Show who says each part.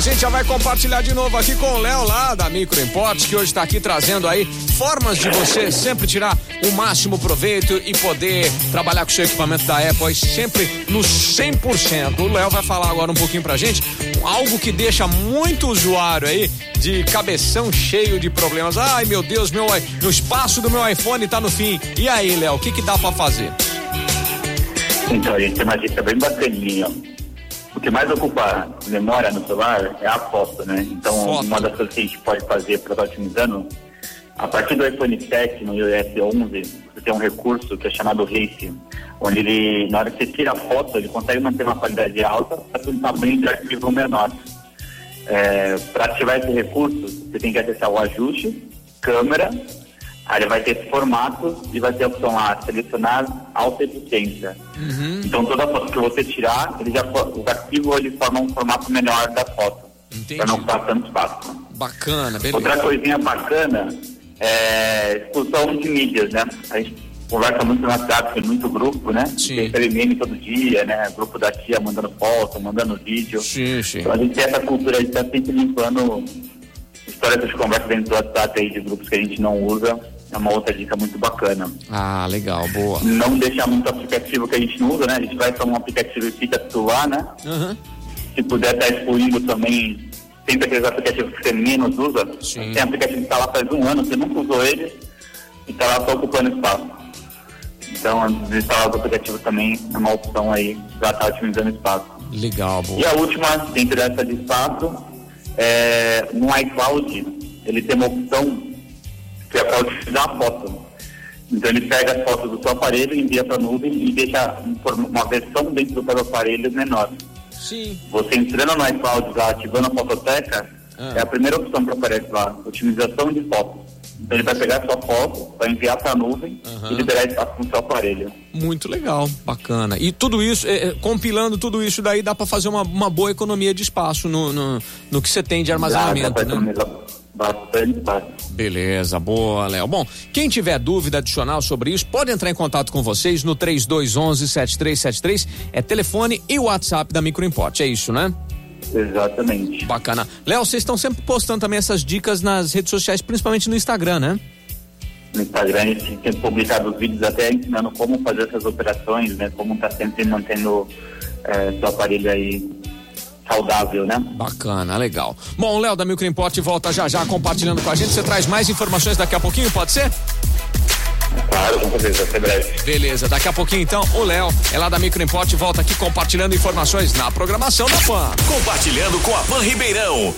Speaker 1: a gente já vai compartilhar de novo aqui com o Léo lá da Micro Imports, que hoje está aqui trazendo aí formas de você sempre tirar o máximo proveito e poder trabalhar com o seu equipamento da Apple sempre no 100%. O Léo vai falar agora um pouquinho pra gente algo que deixa muito usuário aí de cabeção cheio de problemas. Ai, meu Deus, meu, o espaço do meu iPhone tá no fim. E aí, Léo, o que que dá para fazer?
Speaker 2: Então, a gente tem uma dica bem bacaninha. O que mais ocupa memória no celular é a foto, né? Então, foto. uma das coisas que a gente pode fazer para estar otimizando, a partir do iPhone 7, no iOS 11, você tem um recurso que é chamado Race, onde ele, na hora que você tira a foto, ele consegue manter uma qualidade alta para um tamanho de arquivo menor. É, para ativar esse recurso, você tem que acessar o ajuste, câmera, Aí ele vai ter esse formato e vai ter a opção lá, selecionar alta eficiência. Uhum. Então toda foto que você tirar, ele já, o arquivo ele forma um formato melhor da foto. Para não ficar tanto espaço.
Speaker 1: Bacana, beleza.
Speaker 2: Outra coisinha bacana é expulsão de mídias, né? A gente conversa muito no WhatsApp, tem muito grupo, né? Sim. Tem meme todo dia, né? Grupo da tia mandando foto, mandando vídeo.
Speaker 1: Sim, sim.
Speaker 2: Então a gente tem essa cultura de estar tá sempre limpando histórias de conversa dentro do WhatsApp aí de grupos que a gente não usa é uma outra dica muito bacana.
Speaker 1: Ah, legal, boa.
Speaker 2: Não deixar muito aplicativo que a gente não usa, né? A gente vai tomar um aplicativo e fica celular, né? Uhum. Se puder estar tá excluindo também, sempre aqueles aplicativos que você menos usa. Sim. Tem aplicativo que está lá faz um ano, você nunca usou ele e está lá só ocupando espaço. Então, desinstalar os aplicativos também é uma opção aí para estar tá otimizando espaço.
Speaker 1: Legal, boa.
Speaker 2: E a última, dentro dessa de espaço, é, no iCloud, ele tem uma opção que é para utilizar a foto. Então ele pega as fotos do seu aparelho, envia para a nuvem e deixa uma versão dentro do seu aparelho menor.
Speaker 1: Sim.
Speaker 2: Você entrando no iCloud lá, ativando a fototeca, ah. é a primeira opção que aparece lá, otimização de fotos. Então ele vai pegar a sua foto, vai enviar para a nuvem uhum. e liberar espaço no seu aparelho.
Speaker 1: Muito legal, bacana. E tudo isso, é, é compilando tudo isso daí, dá para fazer uma, uma boa economia de espaço no, no, no que você tem de armazenamento, dá, dá né? Beleza, boa, Léo. Bom, quem tiver dúvida adicional sobre isso, pode entrar em contato com vocês no 3211 7373, é telefone e WhatsApp da Microimport, é isso, né?
Speaker 2: Exatamente.
Speaker 1: Bacana. Léo, vocês estão sempre postando também essas dicas nas redes sociais, principalmente no Instagram, né?
Speaker 2: No Instagram a gente tem publicado vídeos até ensinando como fazer essas operações, né? Como tá sempre mantendo é, seu aparelho aí saudável, né?
Speaker 1: Bacana, legal. Bom, o Léo da Microimport volta já já compartilhando com a gente. Você traz mais informações daqui a pouquinho, pode ser?
Speaker 2: Claro, com certeza, até breve.
Speaker 1: Beleza, daqui a pouquinho então o Léo é lá da Microimport volta aqui compartilhando informações na programação da PAN.
Speaker 3: Compartilhando com a PAN Ribeirão.